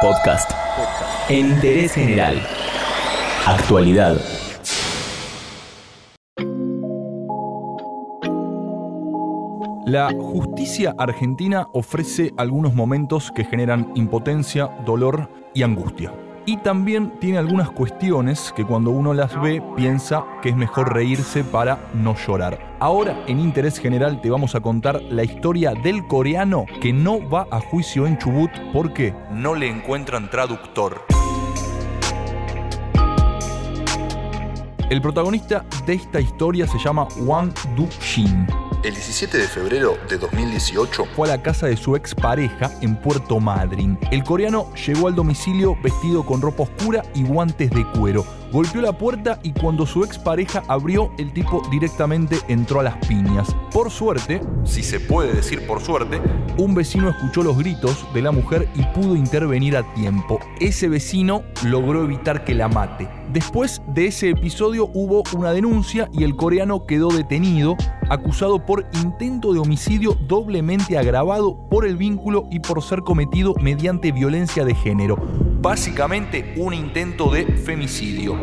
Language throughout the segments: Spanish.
Podcast. Interés general. Actualidad. La justicia argentina ofrece algunos momentos que generan impotencia, dolor y angustia. Y también tiene algunas cuestiones que cuando uno las ve piensa que es mejor reírse para no llorar. Ahora en Interés General te vamos a contar la historia del coreano que no va a juicio en Chubut porque no le encuentran traductor. El protagonista de esta historia se llama Wang Du-shin el 17 de febrero de 2018 fue a la casa de su expareja en Puerto Madryn. El coreano llegó al domicilio vestido con ropa oscura y guantes de cuero. Golpeó la puerta y cuando su expareja abrió, el tipo directamente entró a las piñas. Por suerte, si se puede decir por suerte, un vecino escuchó los gritos de la mujer y pudo intervenir a tiempo. Ese vecino logró evitar que la mate. Después de ese episodio hubo una denuncia y el coreano quedó detenido, acusado por intento de homicidio doblemente agravado por el vínculo y por ser cometido mediante violencia de género. Básicamente un intento de femicidio.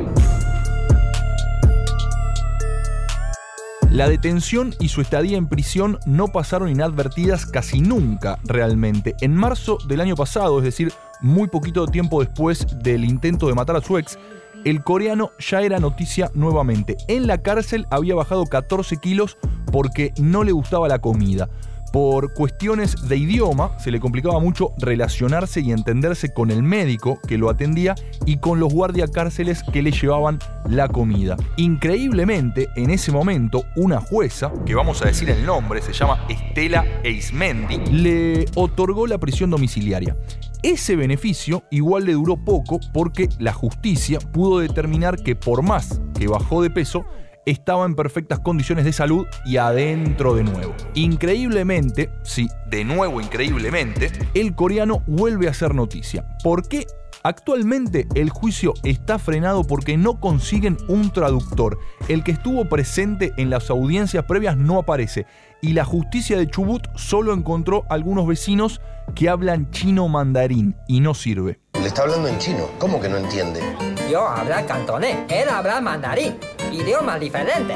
La detención y su estadía en prisión no pasaron inadvertidas casi nunca realmente. En marzo del año pasado, es decir, muy poquito tiempo después del intento de matar a su ex, el coreano ya era noticia nuevamente. En la cárcel había bajado 14 kilos porque no le gustaba la comida. Por cuestiones de idioma se le complicaba mucho relacionarse y entenderse con el médico que lo atendía y con los guardiacárceles que le llevaban la comida. Increíblemente, en ese momento, una jueza, que vamos a decir el nombre, se llama Estela Eismendi, le otorgó la prisión domiciliaria. Ese beneficio igual le duró poco porque la justicia pudo determinar que por más que bajó de peso, estaba en perfectas condiciones de salud y adentro de nuevo. Increíblemente, sí, de nuevo increíblemente, el coreano vuelve a ser noticia. ¿Por qué? Actualmente el juicio está frenado porque no consiguen un traductor. El que estuvo presente en las audiencias previas no aparece y la justicia de Chubut solo encontró algunos vecinos que hablan chino mandarín y no sirve. Le está hablando en chino, ¿cómo que no entiende? Yo hablo cantonés, él habla mandarín, idioma diferente.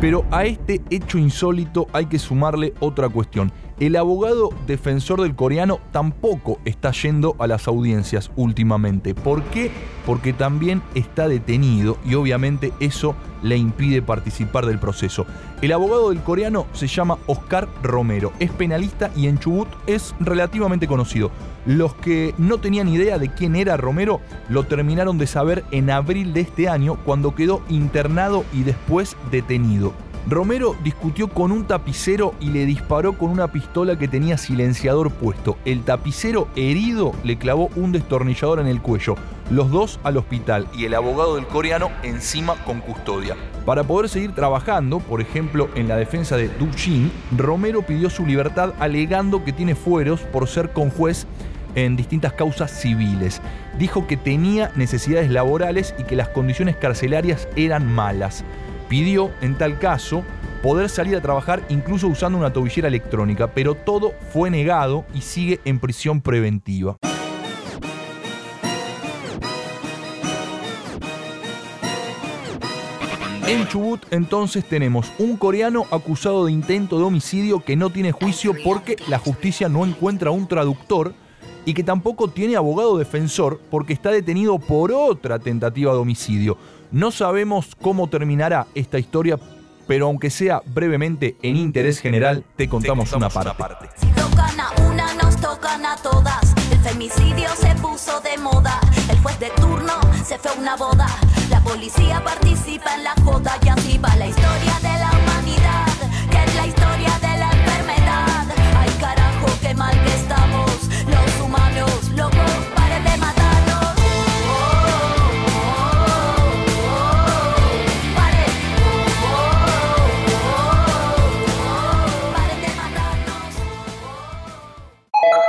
Pero a este hecho insólito hay que sumarle otra cuestión. El abogado defensor del coreano tampoco está yendo a las audiencias últimamente. ¿Por qué? Porque también está detenido y obviamente eso le impide participar del proceso. El abogado del coreano se llama Oscar Romero, es penalista y en Chubut es relativamente conocido. Los que no tenían idea de quién era Romero lo terminaron de saber en abril de este año cuando quedó internado y después detenido. Romero discutió con un tapicero y le disparó con una pistola que tenía silenciador puesto. El tapicero herido le clavó un destornillador en el cuello. Los dos al hospital y el abogado del coreano encima con custodia. Para poder seguir trabajando, por ejemplo en la defensa de Du Jin, Romero pidió su libertad alegando que tiene fueros por ser conjuez en distintas causas civiles. Dijo que tenía necesidades laborales y que las condiciones carcelarias eran malas. Pidió, en tal caso, poder salir a trabajar incluso usando una tobillera electrónica, pero todo fue negado y sigue en prisión preventiva. En Chubut entonces tenemos un coreano acusado de intento de homicidio que no tiene juicio porque la justicia no encuentra un traductor y que tampoco tiene abogado defensor porque está detenido por otra tentativa de homicidio. No sabemos cómo terminará esta historia, pero aunque sea brevemente en interés general, te contamos, una parte. Si tocan a una, nos tocan a todas. El femicidio se puso de moda. El juez de turno se fue a una boda. La policía participa en la joda y así va la historia de la